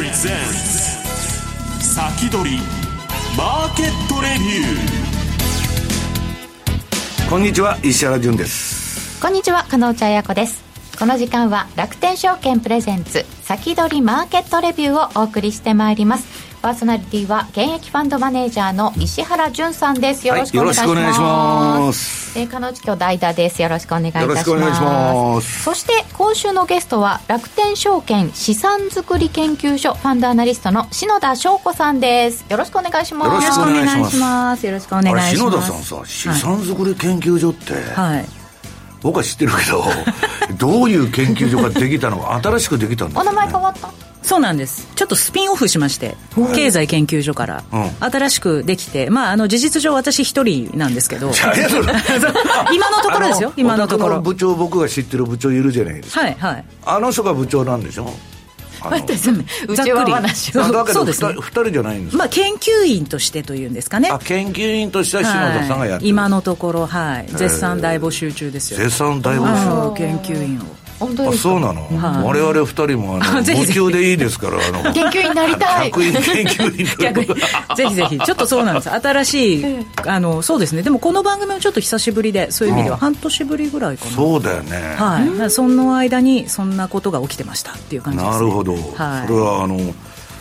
presents 先取りマーケットレビュー。こんにちは石原潤です。こんにちは加納茶彩子です。この時間は楽天証券プレゼンツ先取りマーケットレビューをお送りしてまいりますパーソナリティは現役ファンドマネージャーの石原潤さんです。よろしくお願いします,、はい、よろしくお願いします。えー、加納地今日代打です。よろしくお願いいたします。よろしくお願いします。そして今週のゲストは楽天証券資産作り研究所ファンドアナリストの篠田翔子さんです。よろしくお願いします。よろしくお願いします。よろしくお願いします。篠田さんさ資産作り研究所って、はい。僕は知ってるけど どういう研究所ができたのか新しくできたんです、ね、お名前変わった？そうなんです。ちょっとスピンオフしまして経済研究所から、新しくできてまああの事実上私一人なんですけど。今のところですよ。今のところ。部長僕が知ってる部長いるじゃないですか。はいはい。あの人が部長なんでしょ？待ってざっくり。そうです、ね、2人じゃないんですまあ研究員としてというんですかね。あ研究員としては篠田さんがやってる、今のところはい。絶賛大募集中ですよ。絶賛大募集研究員を本当ですそうなの、はい、我々二人もあの 無給でいいですからあの。研究員になりたい。研究員逆に。ぜひぜひ。ちょっとそうなんです新しいあのそうですね。でもこの番組もちょっと久しぶりでそういう意味では半年ぶりぐらいかな、そうだよね。はい、その間にそんなことが起きてましたっていう感じです、ね、なるほど、はい、それはあの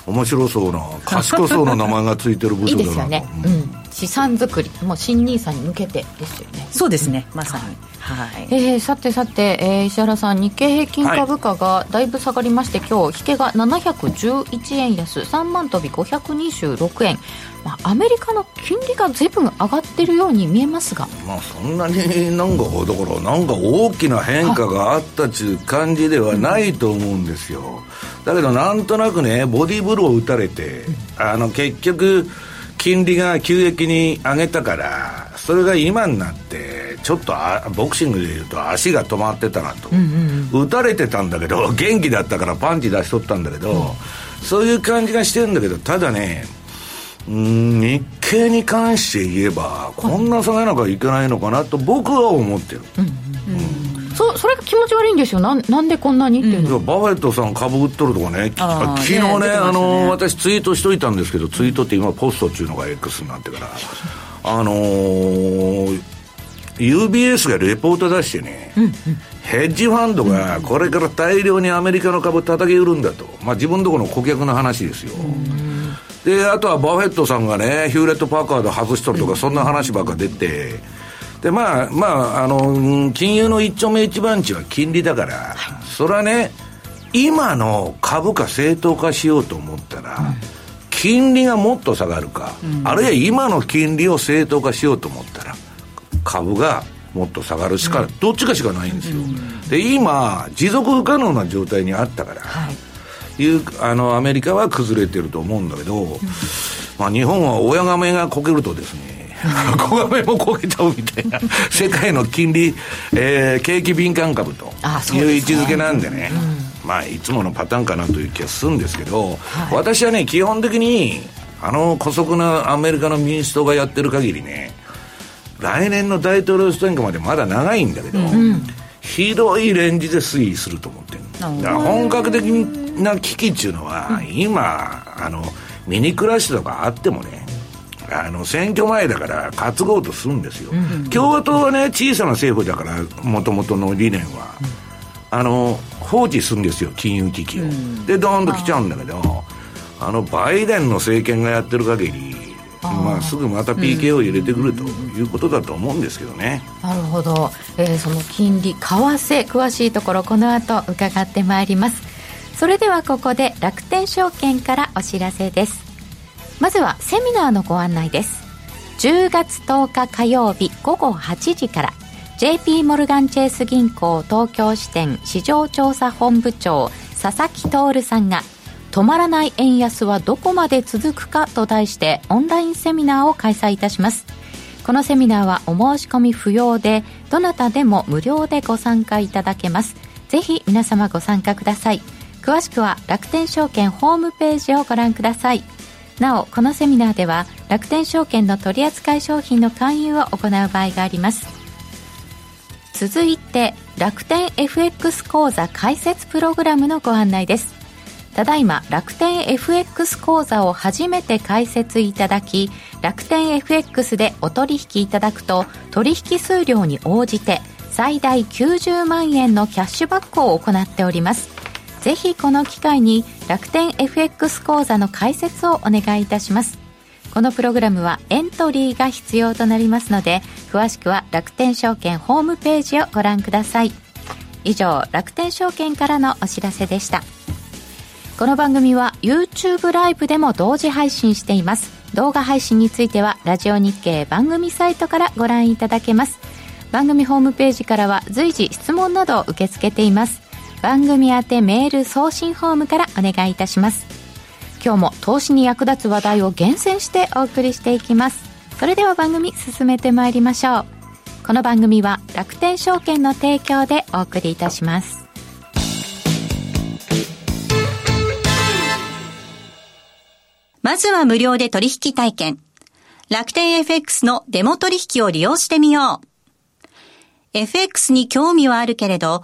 面白そうな賢そうな名前がついてる部署だな いいですよね、うん、資産作りもう新ニーサに向けてですよね。そうですね。まさに、はい、えー、さてさて、えー、石原さん日経平均株価がだいぶ下がりまして、はい、今日引けが711円安3万飛び526円。まあ、アメリカの金利がずいぶん上がってるように見えますが、まあ、そんなになんかだからなんか大きな変化があったっちゅう感じではないと思うんですよ、だけどなんとなくねボディーブローを打たれて、あの結局金利が急激に上げたからそれが今になってちょっとボクシングでいうと足が止まってたなと、うんうん、打たれてたんだけど 元気だったからパンチ出しとったんだけど、うん、そういう感じがしてるんだけどただね日経に関して言えばこんな下げなきゃいけないのかなと僕は思ってる、うん。うんそそれが気持ち悪いんですよ。なんなんでこんなにっていうの、うん、バフェットさん株売っとるとかね。昨日ね、ね、あの私ツイートしといたんですけどツイートって今ポストっていうのが X になってから。あのー、UBS がレポート出してね、うんうん、ヘッジファンドがこれから大量にアメリカの株叩き売るんだと、まあ、自分のところの顧客の話ですよ、であとはバフェットさんがねヒューレット・パーカード外しとるとか、そんな話ばっか出てでまあまああの金融の一丁目一番地は金利だから、はい、それはね今の株価正当化しようと思ったら、うん、金利がもっと下がるか、うん、あるいは今の金利を正当化しようと思ったら株がもっと下がるしか、うん、どっちかしかないんですよ、で今持続不可能な状態にあったから、はい、いうあのアメリカは崩れてると思うんだけど、まあ、日本は親亀がこけるとですね小亀も焦げちゃうみたいな。世界の金利、えー、景気敏感株という位置づけなんでね、うん、まあいつものパターンかなという気がするんですけど、はい、私はね基本的にあの姑息なアメリカの民主党がやってる限りね来年の大統領選挙までまだ長いんだけど、うん、広いレンジで推移すると思ってるだから本格的な危機っていうのは、今あのミニクラッシュとかあってもねあの選挙前だから担ごうとするんですよ、うん、共和党はね小さな政府だからもともとの理念は、うん、あの放置するんですよ金融危機を、うん、でドーンと来ちゃうんだけどあのバイデンの政権がやってる限りまあ、すぐまた PK を入れてくるということだと思うんですけどね。なるほど、えー、その金利、為替、詳しいところ、この後伺ってまいります。それではここで楽天証券からお知らせです。まずはセミナーのご案内です。10月10日火曜日午後8時から JP モルガンチェイス銀行東京支店市場調査本部長佐々木徹さんが止まらない円安はどこまで続くかと題してオンラインセミナーを開催いたします。このセミナーはお申し込み不要でどなたでも無料でご参加いただけます。ぜひ皆様ご参加ください。詳しくは楽天証券ホームページをご覧ください。なおこのセミナーでは楽天証券の取扱商品の勧誘を行う場合があります。続いて楽天 FX 講座開設プログラムのご案内です。ただいま楽天 FX 講座を初めて開設いただき楽天 FX でお取引いただくと取引数量に応じて最大90万円のキャッシュバックを行っております。ぜひこの機会に楽天 FX 講座の開設をお願いいたします。このプログラムはエントリーが必要となりますので詳しくは楽天証券ホームページをご覧ください。以上楽天証券からのお知らせでした。この番組は YouTube ライブでも同時配信しています。動画配信についてはラジオ日経番組サイトからご覧いただけます。番組ホームページからは随時質問などを受け付けています。番組宛てメール送信フォームからお願いいたします。今日も投資に役立つ話題を厳選してお送りしていきます。それでは番組進めてまいりましょう。この番組は楽天証券の提供でお送りいたします。まずは無料で取引体験。楽天 FX のデモ取引を利用してみよう。FX に興味はあるけれど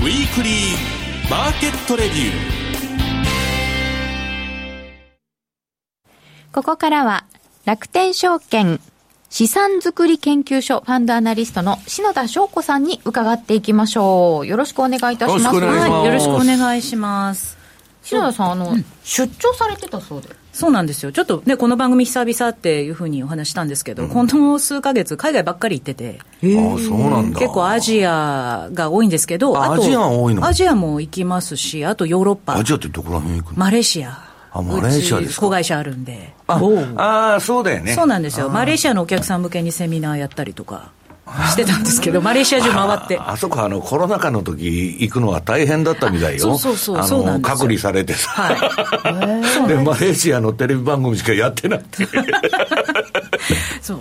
ウィークリーマーケットレビューここからは楽天証券資産作り研究所ファンドアナリストの篠田翔子さんに伺っていきましょう。よろしくお願いいたします。よろしくお願いします。はい、よろしくお願いします。篠田さん、あの、うん、出張されてたそうで。そうなんですよ。ちょっとね、この番組久々っていうふうにお話したんですけど、うん、この数か月、海外ばっかり行ってて。ああ、そうなんだ。結構アジアが多いんですけど、あアジア多いの？アジアも行きますし、あとヨーロッパ。アジアってどこら辺行くの？マレーシア。あ、マレーシアですか。子会社あるんで。ああ、そうだよね。そうなんですよ。マレーシアのお客さん向けにセミナーやったりとか。してたんですけど、マレーシア中回ってあ。あそこ、あの、コロナ禍の時行くのは大変だったみたいよ。そうそうそう、隔離されてさ。はい。で、マレーシアのテレビ番組しかやってなくて。そう。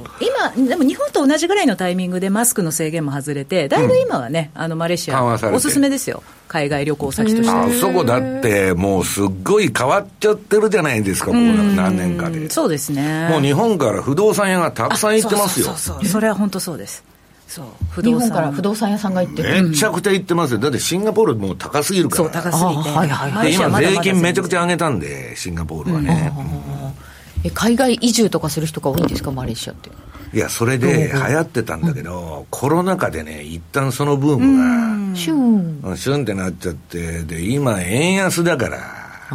今、でも日本と同じぐらいのタイミングでマスクの制限も外れて、だいぶ今はね、うん、あの、マレーシア、おすすめですよ。海外旅行先として。あそこだって、もうすっごい変わっちゃってるじゃないですか、ここ何年かで。そうですね。もう日本から不動産屋がたくさん行ってますよ。そうそうそう。それは本当そうです。そう。不動産日本から不動産屋さんが行って。めちゃくちゃ行ってますよ。だってシンガポールもう高すぎるから。そう高すぎて、はいはい、今税金めちゃくちゃ上げたんでシンガポールはね、うん、え海外移住とかする人が多いんですかマレーシアって？いやそれで流行ってたんだけど、うん、コロナ禍でね一旦そのブームがシュン。シュンってなっちゃってで今円安だから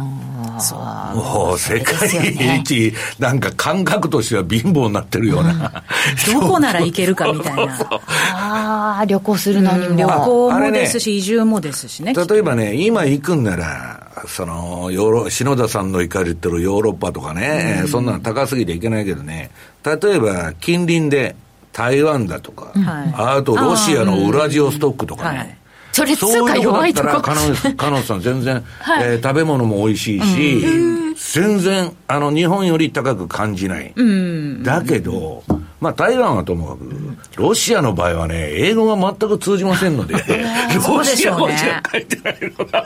もう世界一、なんか感覚としては貧乏になってるような、うん、どこなら行けるかみたいな。ああ、旅行するのにも。旅行もですし、ね、移住もですしね。例えばね、今行くんなら、その、ヨーロ、篠田さんの行かれてるヨーロッパとかね、うん、そんなの高すぎていけないけどね、例えば近隣で台湾だとか、あとロシアのウラジオストックとかね、それ通貨弱いとこカノさん全然、はい、えー、食べ物も美味しいし、うん、全然あの日本より高く感じない、うん、だけど、まあ、台湾はともかく、ロシアの場合はね、英語が全く通じませんので、ロシア語しか書いてないのが。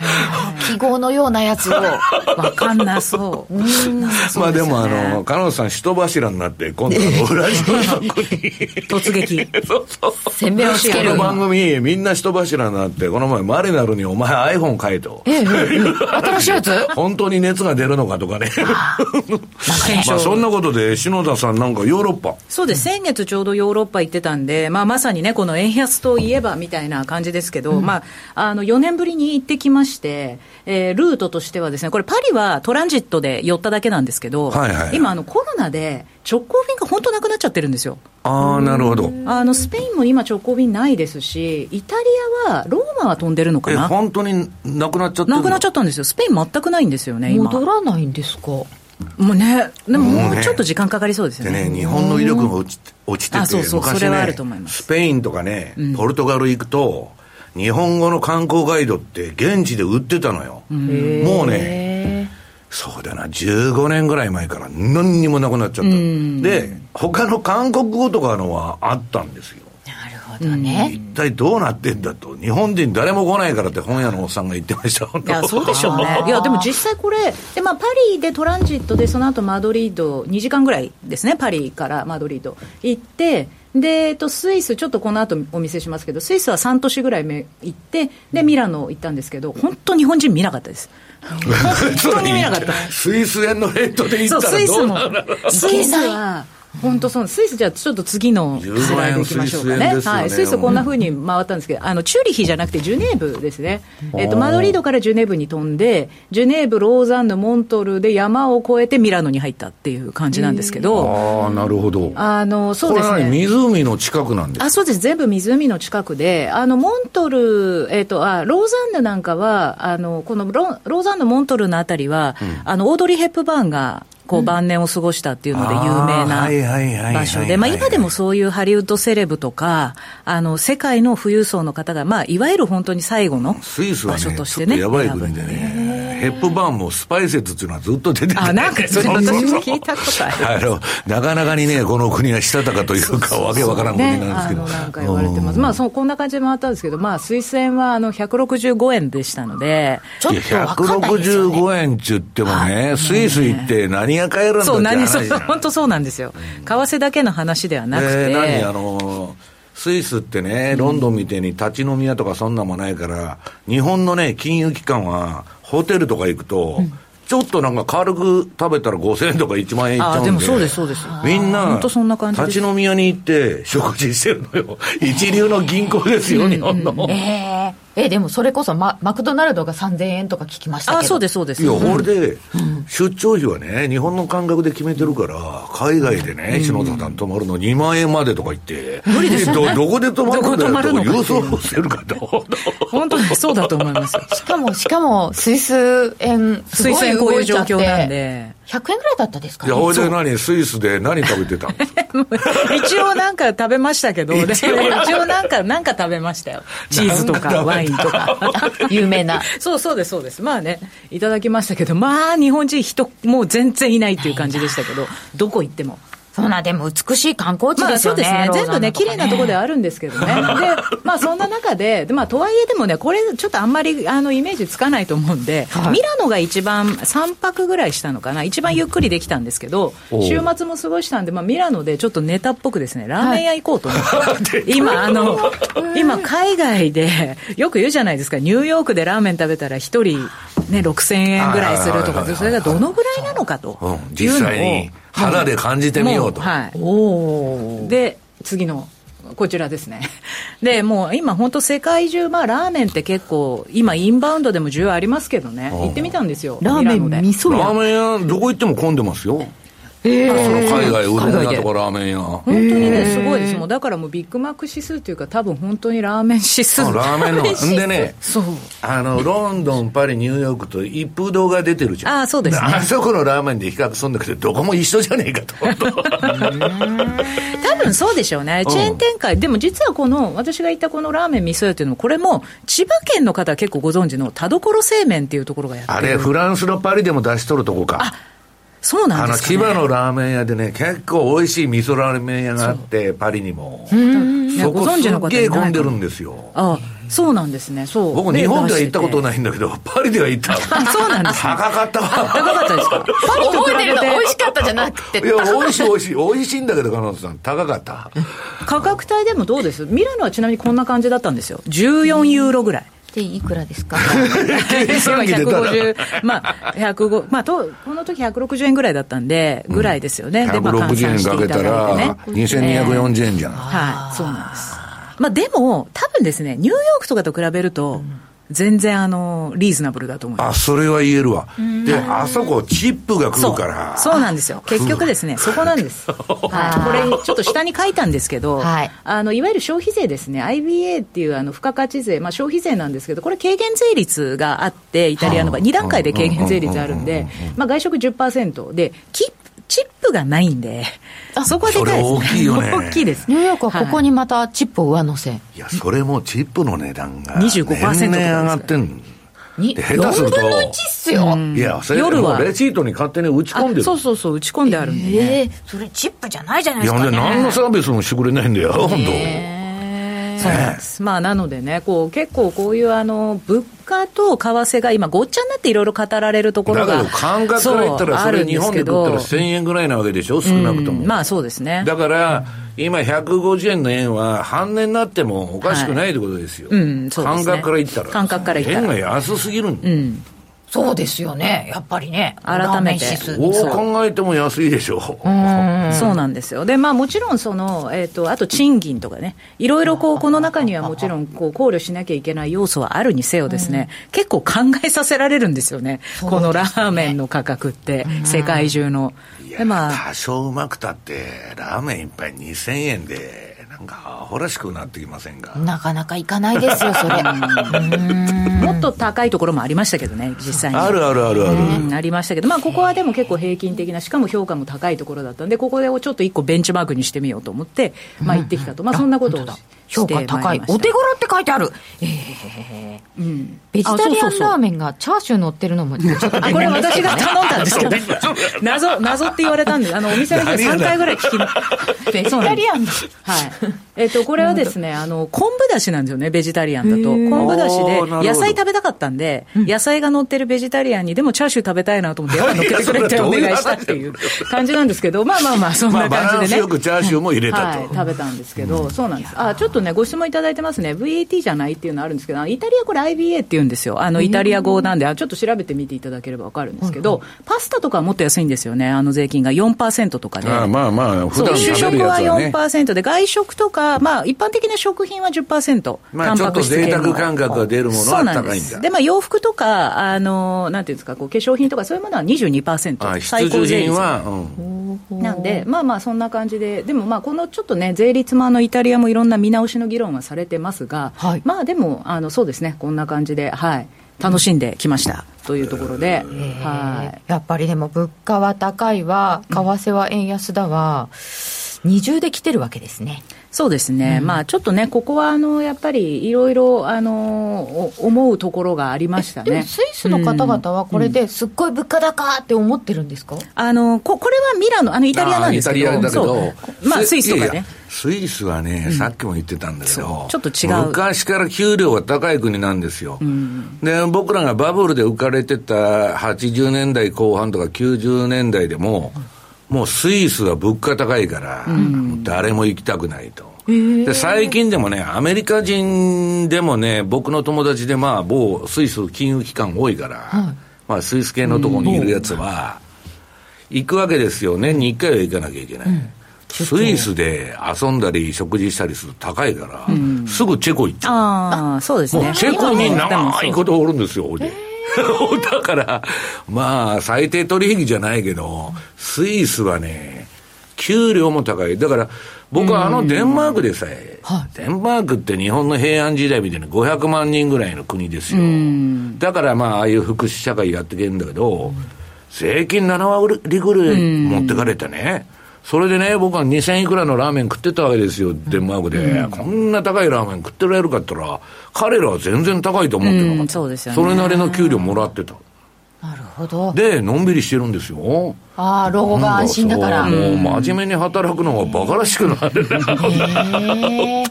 記号のようなやつを。わかんなそう。まあでも、あの、彼女さん、人柱になって、今度は裏地の番組突撃。そうそう。鮮明をつける。番組、みんな人柱になって、この前、マリナルにお前 iPhone 買えと。ええ、新しいやつ？本当に熱が出るのかとかね。まあそんなことで、篠田さんなんかヨーロッパ。そうです。先月ちょうどヨーロッパ行ってたんで、まあまさにね、この円安といえばみたいな感じですけど、うん、まあ、あの、4年ぶりに行ってきまして、えー、ルートとしてはですね、これパリはトランジットで寄っただけなんですけど、はいはい、今あのコロナで直行便が本当なくなっちゃってるんですよ。ああ、なるほど。あの、スペインも今直行便ないですし、イタリアは、ローマは飛んでるのかな？本当になくなっちゃってなくなっちゃったんですよ。スペイン全くないんですよね、今。戻らないんですか？もうね、でももうちょっと時間かかりそうですよね。でね、日本の威力も落ち落ちてて、そうそう、昔ね、それはあると思います。スペインとかね、ポルトガル行くと、日本語の観光ガイドって現地で売ってたのよ。もうね、そうだな、15年ぐらい前から何にもなくなっちゃった。で、他の韓国語とかのはあったんですよ。どね、一体どうなってんだと、日本人誰も来ないからって本屋のおっさんが言ってました、いや、そうでしょうね、いや、でも実際これ、でまあ、パリでトランジットで、その後マドリード、2時間ぐらいですね、パリからマドリード行って、で、えっと、スイス、ちょっとこの後お見せしますけど、スイスは3都市ぐらい目行って、で、ミラノ行ったんですけど、本当、日本人見なかったです。本当に見なかった。スイス円のレートで行ったらどうなるスイスは本当そうスイスじゃちょっと次のスライドいきましょうかね、ねはい、スイスこんなふうに回ったんですけど、あのチューリヒじゃなくて、ジュネーブですね、えーと、マドリードからジュネーブに飛んで、ジュネーブ、ローザンヌ、モントルで山を越えてミラノに入ったっていう感じなんですけど、ああ、なるほど、あのそうですね、湖の近くなんですあそうです、全部湖の近くで、あのモントル、えーと、あローザンヌなんかは、あのこのロローザンヌ、モントルのあたりは、うん、あのオードリー・ヘップバーンが、こう晩年を過ごしたっていうので有名な場所で、まあ今でもそういうハリウッドセレブとか、あの、世界の富裕層の方が、まあいわゆる本当に最後の場所としてね。スイスはね、やばい国でね。ヘップバーンもスパイ説っていうのはずっと出てた、あ、なんかそれ私も聞いたことある。あの、なかなかにね、この国はしたたかというか、わけわからん国なんですけど。ね、なんか言われてます。まあ、そう、こんな感じで回ったんですけど、まあ、スイス円はあの、165円でしたので、ちょっと165円って言ってもね、スイス行って何るんだそう、何、そう、本当そうなんですよ。為替だけの話ではなくて。えー、何あのスイスってね、ロンドンみたいに立ち飲み屋とかそんなもないから、日本のね、金融機関は、ホテルとか行くと、うんちょっとなんか軽く食べたら5000円とか1万円いっちゃうんで。でもそうです、そうです。みんな、立ち飲み屋に行って食事してるのよ。一流の銀行ですよ、日本の。ええー、えでもそれこそママクドナルドが3000円とか聞きましたけど。あ、そうです、そうです。いや、これで、出張費はね、日本の感覚で決めてるから、海外でね、篠田さん泊まるの2万円までとか言って、無理ですよ、ね、ど、どこで泊まるんだよと、郵送するかと。本当にそうだと思います。しかも、しかも、スイス円、スイス円こういう状況なんで。100円ぐらいだったですか、ね、いや、ほいで何、スイスで何食べてたん 一応なんか食べましたけど、一応なんか、なんか食べましたよ。チーズとかワインとか。有名な。そうそうです、そうです。まあね、いただきましたけど、まあ日本人人、もう全然いないっていう感じでしたけど、どこ行っても。そうな、でも美しい観光地ですよね。まあ、そうですね。全部ね、綺麗なところではあるんですけどね。で、まあそんな中で、まあとはいえでもね、これちょっとあんまりあのイメージつかないと思うんで、はい、ミラノが一番3泊ぐらいしたのかな、一番ゆっくりできたんですけど、週末も過ごしたんで、まあミラノでちょっっとネタっぽくですね、ラーメン屋行こうと思って、はい、今、あの、今海外で、よく言うじゃないですか、ニューヨークでラーメン食べたら一人ね、6000円ぐらいするとか、それがどのぐらいなのかというのを、実際に肌で感じてみようと。はい、で、次のこちらですね。で、もう今本当世界中、まあラーメンって結構、今インバウンドでも需要ありますけどね、行ってみたんですよ。ラーメン味噌ラーメン屋、どこ行っても混んでますよ。えー、その海外、うどん屋とかラーメン屋。本当にね、すごいです。もうだからもうビッグマック指数っていうか、多分本当にラーメン指数。ラーメンの。んでね、そう。あの、ロンドン、パリ、ニューヨークと一風堂が出てるじゃん。あそうですね。あそこのラーメンで比較するんだけど、どこも一緒じゃねえかと。多分そうでしょうね。チェーン展開。でも実はこの、私が言ったこのラーメン味噌屋っていうのも、これも、千葉県の方は結構ご存知の田所製麺っていうところがやってる。あれ、フランスのパリでも出しとるとこか。あそうなんですか、ね、あの、千葉のラーメン屋でね、結構美味しい味噌ラーメン屋があって、パリにも。そこご存知の方すっげえ混んでるんですよ。あそうなんですね。そう。僕、日本では行ったことい。ないんだけど、パリでは行った。あ、そうなんですね。高かったわ。高かったですか？パリと比覚えてるの美味しかったじゃなくていや、美味しい美味しい。美味しいんだけど、金本さん、高かった。価格帯でもどうです？ミラノはちなみにこんな感じだったんですよ。14ユーロぐらい。でいくらですか？計算機出たら150、まあ、105、まあ、と、この時160円ぐらいだったんで、ぐらいですよね。で、まあ、換160円かけたら、。2240円じゃん。はい、そうなんです。まあ、でも、多分ですね、ニューヨークとかと比べると、全然、あの、リーズナブルだと思います。あ、それは言えるわ。で、あそこ、チップが来るから。そうなんですよ。結局ですね、そこなんです。はい、これ、ちょっと下に書いたんですけど、はいあのいわゆる消費税ですね、IBA っていうあの付加価値税、まあ、消費税なんですけど、これ、軽減税率があって、イタリアの場合、2段階で軽減税率あるんで、まあ、外食10%で、キチップがないんで、そこはでかいです、ね、大きいよね。大きいです。ニューヨークはここにまたチップを上乗せ、いや、それもチップの値段が。25%とかです年々上がってんにで下手すると。4分の1っすよ、いや、それ夜は。レシートに勝手に打ち込んでる。そうそうそう、打ち込んであるんでね。ええそれチップじゃないじゃないいや、ですか、ね、で、何のサービスもしてくれないんだよ、本そうなんです。まあ、なのでね、こう、結構こういうあの、物価と為替が今、ごっちゃになっていろいろ語られるところが。だけど、感覚から言ったら、それ日本で食ったら1000円ぐらいなわけでしょ、少なくとも。うんまあそうですね。だから、今150円の円は半値になってもおかしくないってことですよ。うんそうですね感覚から言ったら。感覚から言ったら円が安すぎるんだうん。そうですよね。やっぱりね。改めて。ラーメン指数どう。考えても安いでしょ。そうなんですよ。で、まあもちろんその、えっ、と、あと賃金とかね、いろいろこう、この中にはもちろんこう考慮しなきゃいけない要素はあるにせよですね、結構考えさせられるんですよね。このラーメンの価格って、世界中の。いやで、まあ、多少うまくたって、ラーメン一杯2000円で、なんかアホらしくなってきませんか？なかなかいかないですよそれ もっと高いところもありましたけどね、実際に。あるあるあるある。うん、ありましたけど、まあ、ここはでも結構平均的な、しかも評価も高いところだったんで、ここでちょっと一個ベンチマークにしてみようと思って、まあ、行ってきたと、まあ、そんなことを評価高い。お手頃って書いてある。ええうん。ベジタリアンラーメンがチャーシュー乗ってるのもちょっとあこれ私が頼んだんですけど、謎、謎って言われたんで、あの、お店の人3回ぐらい聞きに。ベジタリアンのはい。えっと、これはですね、あの、昆布だしなんですよね、ベジタリアンだと。昆布だしで野菜食べたかったんで、野菜が乗ってるベジタリアンに、でもチャーシュー食べたいなと思って、やっぱ乗っけてくれってお願いしたっていう感じなんですけど、まあまあまあ、そんまあ、な感じでね。ンスよ。くチャーシューも入れたと。はい、食べたんですけど、そうなんです。あ、ちょっとね、ご質問いただいてますね。VAT じゃないっていうのあるんですけど、イタリアこれ IBA って言うんですよ。あの、イタリア語なんで、あちょっと調べてみていただければわかるんですけど、パスタとかはもっと安いんですよね。あの税金が4%とかで。ああまあまあ、普段主食は食べるやつはね。4%で、外食とか、まあ、一般的な食品は10%、まあちょっと贅沢感覚が出るものはそうなん高いんだです。で、まあ、洋服とか、あの、なんていうんですか、こう化粧品とかそういうものは22%。あ必最高需税率品は、うん。なんで、まあまあそんな感じで、でもまあこのちょっとね、税率もあのイタリアもいろんな見直しの議論はされてますが、はい。まあでも、あのそうですね、こんな感じで、はい、楽しんできましたというところで、はい。やっぱりでも物価は高いわ為替は円安だわ、二重で来てるわけですねそうですね、まあちょっとね、ここはあのやっぱりいろいろあのお思うところがありましたね。でもスイスの方々はこれですっごい物価高って思ってるんですか、あのここれはミラノ、あのイタリアなんですけど、イタリアだけど。そう。まあスイス。とかね。や。スイスはね、さっきも言ってたんだけそどう。ちょっと違う。昔から給料が高い国なんですよ、で僕らがバブルで浮かれてた80年代後半とか90年代でも、もうスイスは物価高いから、誰も行きたくないと。で最近でもね、アメリカ人でもね、僕の友達で、まあ、某スイス金融機関多いから、まあ、スイス系のところにいるやつは、行くわけですよ。年に1回は行かなきゃいけない。スイスで遊んだり食事したりすると高いから、すぐチェコ行っちゃう。ああ、そうですね。もうチェコに長いことおるんですよ、俺。だから、まあ、最低取引じゃないけど、スイスはね、給料も高い。だから、僕はあのデンマークでさえ、デンマークって日本の平安時代みたいな500万人ぐらいの国ですよ。だからまあ、ああいう福祉社会やっていけるんだけど、税金7割ぐらい持ってかれてね、それでね、僕は2000いくらのラーメン食ってたわけですよ、デンマークで。こんな高いラーメン食ってられるかって言ったら、彼らは全然高いと思ってなかった。うんそうですよねそれなりの給料もらってた。なるほほど。で、のんびりしてるんですよ。ああ、老後が安心だから。そうもう真面目に働くのが馬鹿らしくなる。へえ。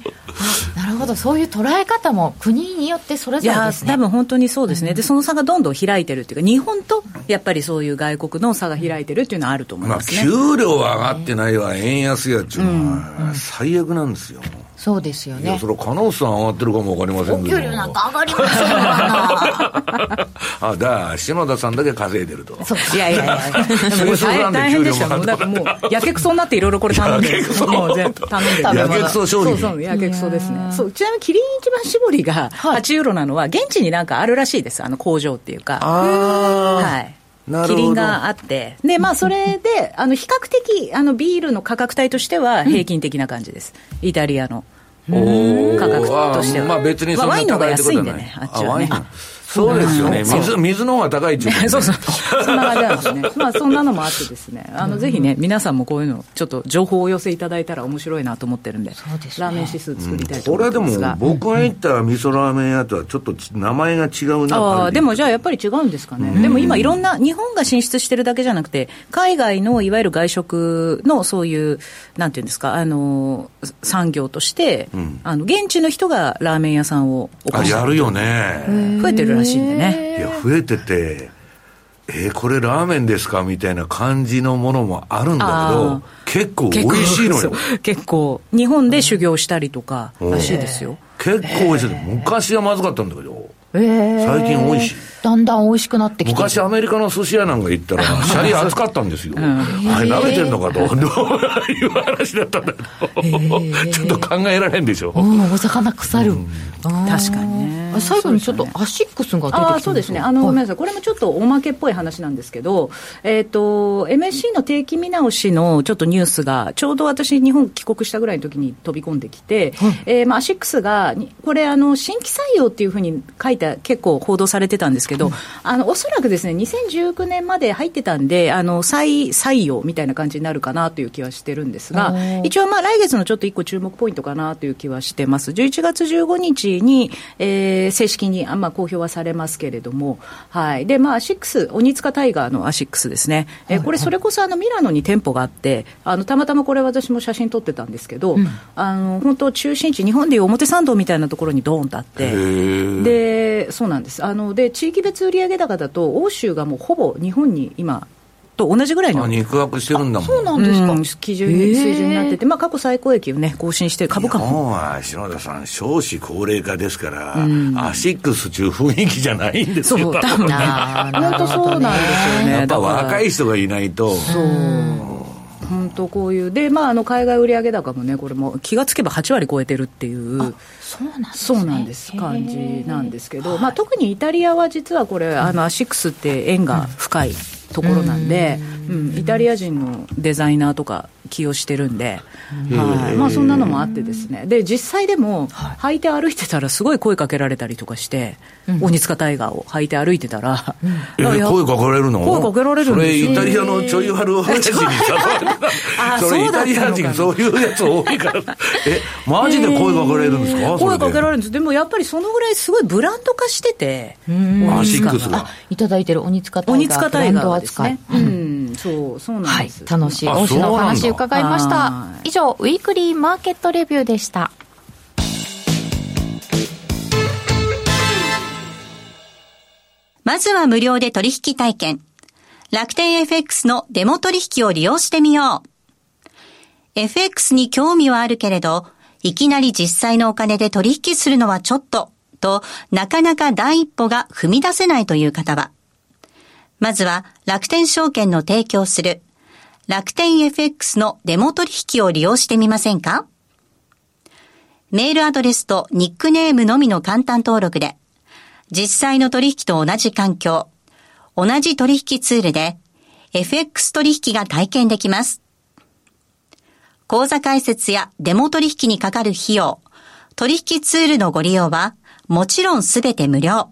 あなるほど。そういう捉え方も国によってそれいやぞれですね。多分本当にそうですね、でその差がどんどん開いてるっていうか、日本とやっぱりそういう外国の差が開いてるっていうのはあると思いまあ、ますね。給料は上がってないわ、円安やっちゅうのは、最悪なんですよ。そうですよいや、ねそ。れは金内さん上がってるかもわかりませんけど。お給料なんか上がりませんかな。あ、だ篠田さんだけ稼いでると。いやいやいや、で も水素なんで大変でした。よ、もう給料もだからもう、やけくそになっていろいろこれ頼んで る、もう全部頼んで。るやけくそ商品。そうそう、やけくそですね。そうちなみにキリン一番搾りが8ユーロなのは、現地になんかあるらしいです、あの工場っていうか。あはい。なるほど。キリンがあって、で、まあ、それで、あの、比較的、あの、ビールの価格帯としては平均的な感じです。イタリアの。価格としては。あまあ別にそんなまあワインの方が高いってことはない。安いんでねあっちはね。ワインそうですよね。水、水の方が高いっちゅう そうそう。そんな感じなんですね。まあそんなのもあってですね。あの、ぜひね、皆さんもこういうの、ちょっと情報をお寄せいただいたら面白いなと思ってるんで、そうですねラーメン指数作りたいとこれでも思ってますが。、僕が行った味噌ラーメン屋とはちょっとち名前が違うな。ああ、でもじゃあやっぱり違うんですかね。でも今いろんな、日本が進出してるだけじゃなくて、海外のいわゆる外食のそういう、なんていうんですか、あの、産業として、あの、現地の人がラーメン屋さんを起こあ、したやるよね。増えてるらしいんでね。いや、増えてて、えーこれラーメンですかみたいな感じのものもあるんだけあど、結構美味しいのよ結構、日本で修行したりとからしいですよ。結構美味しい。昔はまずかったんだけど、ええ最近美味しい。だんだん美味しくなってきてる。昔アメリカの寿司屋なんか行ったら、シャリ熱かったんですよ。あれ舐めてんのかと、どういう話だったんだけど、ちょっと考えられんでしょ。うん、お魚腐る。確かにねあ最後にちょっとアシックスが出てきたんああそうですね、あのごめんななさい、これもちょっとおまけっぽい話なんですけど、えっと MSC の定期見直しのちょっとニュースが、ちょうど私、日本帰国したぐらいの時に飛び込んできて、えーまあ、アシックスが、にこれあの、新規採用っていうふうに書いて、結構報道されてたんですけど、あのおそらくですね、2019年まで入ってたんで、あの再採用みたいな感じになるかなという気はしてるんですが、一応、まあ、来月のちょっと一個注目ポイントかなという気はしてます。11月15日に、えー正式にあ、まあ、公表はされますけれども、はい。で、まあ、アシックス、オニツカタイガーのアシックスですね。えーこれ、それこそあの、ミラノに店舗があって、あの、たまたまこれ私も写真撮ってたんですけど、あの、本当中心地、日本でいう表参道みたいなところにドーンとあって、で、そうなんです。あの、で、地域別売上高だと、欧州がもうほぼ日本に今、と同じぐらいのあ肉薄してるんだもん。そうなんですか。うん。基準に、水準になってて、まあ、過去最高益をね、更新して、株価日も。本は篠田さん、少子高齢化ですから、アシックス中雰囲気じゃないんですよ。そう、多分。ね。本当そうなんですよね。やっぱ若い人がいないと、本当こういう、で、まあ、あの海外売上高もね、これも気がつけば8割超えてるっていう、そうなんですそうなんです、感じなんですけど、まあ、特にイタリアは実はこれ、あのアシックスって縁が深いところなんで、うん、イタリア人のデザイナーとか起用してるんで、はい。まあ、そんなのもあってですね、で実際でも、履いて歩いてたら、すごい声かけられたりとかして、鬼塚タイガーを履いて歩いてたら、えいや声かけられるの？声かけられるんそれですよイタリアのちょい悪親父にあた。それイタリア人そういうやつ多いから。え、マジで声かけられるんですか？声かけられる。るんです、でもやっぱりそのぐらいすごいブランド化してて、アシックスが。あ。いただいてる鬼塚タイガー鬼塚タイガーはですね。ド、扱い。うん、そう、そうなんはいです。、楽しいあ欧州のお話伺いましたはい以上ウィークリーマーケットレビューでしたまずは無料で取引体験。楽天 FX のデモ取引を利用してみよう。FX に興味はあるけれど、いきなり実際のお金で取引するのはちょっと、と、なかなか第一歩が踏み出せないという方は、まずは楽天証券の提供する楽天 FX のデモ取引を利用してみませんか？メールアドレスとニックネームのみの簡単登録で、実際の取引と同じ環境、同じ取引ツールで FX 取引が体験できます。口座開設やデモ取引にかかる費用、取引ツールのご利用はもちろんすべて無料。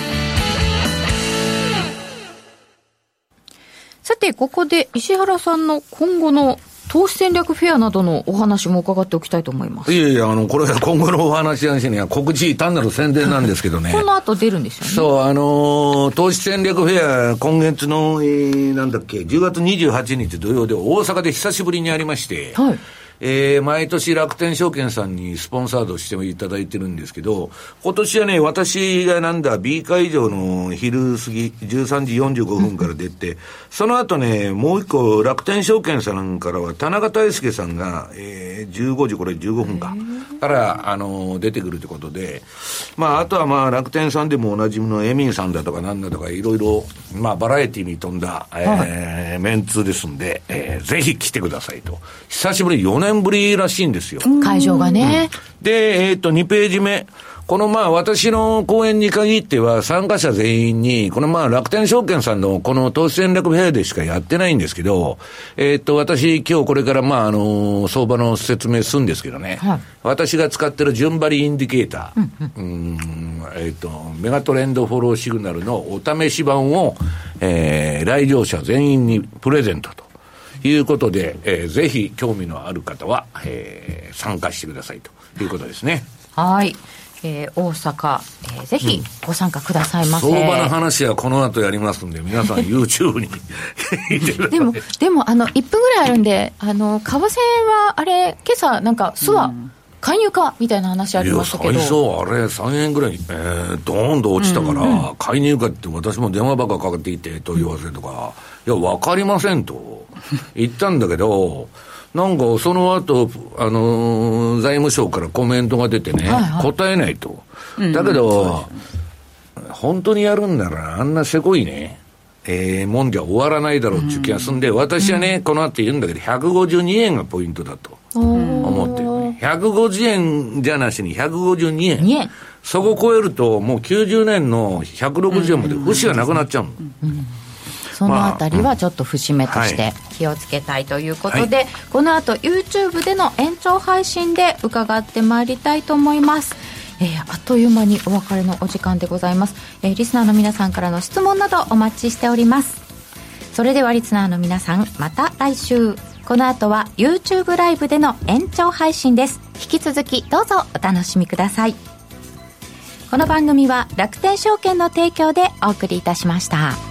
さてここで石原さんの今後の投資戦略フェアなどのお話も伺っておきたいと思います。いやいや、あの、これは今後のお話やしには告知単なる宣伝なんですけどね。この後出るんですよね。そう、あのー、投資戦略フェア、今月の、えー、なんだっけ、10月28日土曜で大阪で久しぶりにありまして、はい。えー、毎年楽天証券さんにスポンサードしていただいてるんですけど、今年はね、私がなんだ、B 会場の昼過ぎ、13時45分から出て、その後ね、もう一個、楽天証券さんからは、田中大輔さんが、えー、15時、これ15分か、から、あの、出てくるということで、まあ、あとはまあ、楽天さんでもおなじみのエミンさんだとかなんだとか、いろいろ、まあ、バラエティに富んだ、えー、メンツですんで、えー、ぜひ来てくださいと。久しぶり4年年ぶりらしいんですよ。会場がね。うん、で、えっ、ー、と、2ページ目。このまあ私の講演に限っては参加者全員に、このまあ楽天証券さんのこの投資戦略フェアでしかやってないんですけど、えっ、と私今日これからまああの相場の説明するんですけどね、はい、私が使ってる順張りインディケーター、うん、うんえっ、と、メガトレンドフォローシグナルのお試し版を、えー、来場者全員にプレゼントと。いうことで、えー、ぜひ興味のある方は、えー、参加してくださいということですね。はい。えー、大阪、えー、ぜひご参加くださいませ、うん、相場の話はこの後やりますんで、皆さん YouTube に でも、でも、あの、1分ぐらいあるんで、あの、為替は、あれ、今朝、なんか、スワ、うん。介入かみたいな話ありましたけど。最初あれ3円ぐらい、えー、ドーンと落ちたから、うんうん、介入かって私も電話ばっかかかっていて問い合わせとか、いや分かりませんと言ったんだけどなんかその後、あのー、財務省からコメントが出てね、はいはい、答えないと。だけど、うん、本当にやるんなら、あんなせこいね、えー、もんじゃ終わらないだろうっていう気がするんで、うん、私はね、この後言うんだけど、152円がポイントだと思ってるね。150円じゃなしに152円。円そこ超えると、もう90年の160円まで節がなくなっちゃうの。うんそのあたりはちょっと節目として気をつけたいということで、はい、この後 YouTube での延長配信で伺ってまいりたいと思います。えー、あっという間にお別れのお時間でございます、えー、リスナーの皆さんからの質問などお待ちしております。それではリスナーの皆さんまた来週。この後は YouTube ライブでの延長配信です。引き続きどうぞお楽しみください。この番組は楽天証券の提供でお送りいたしました。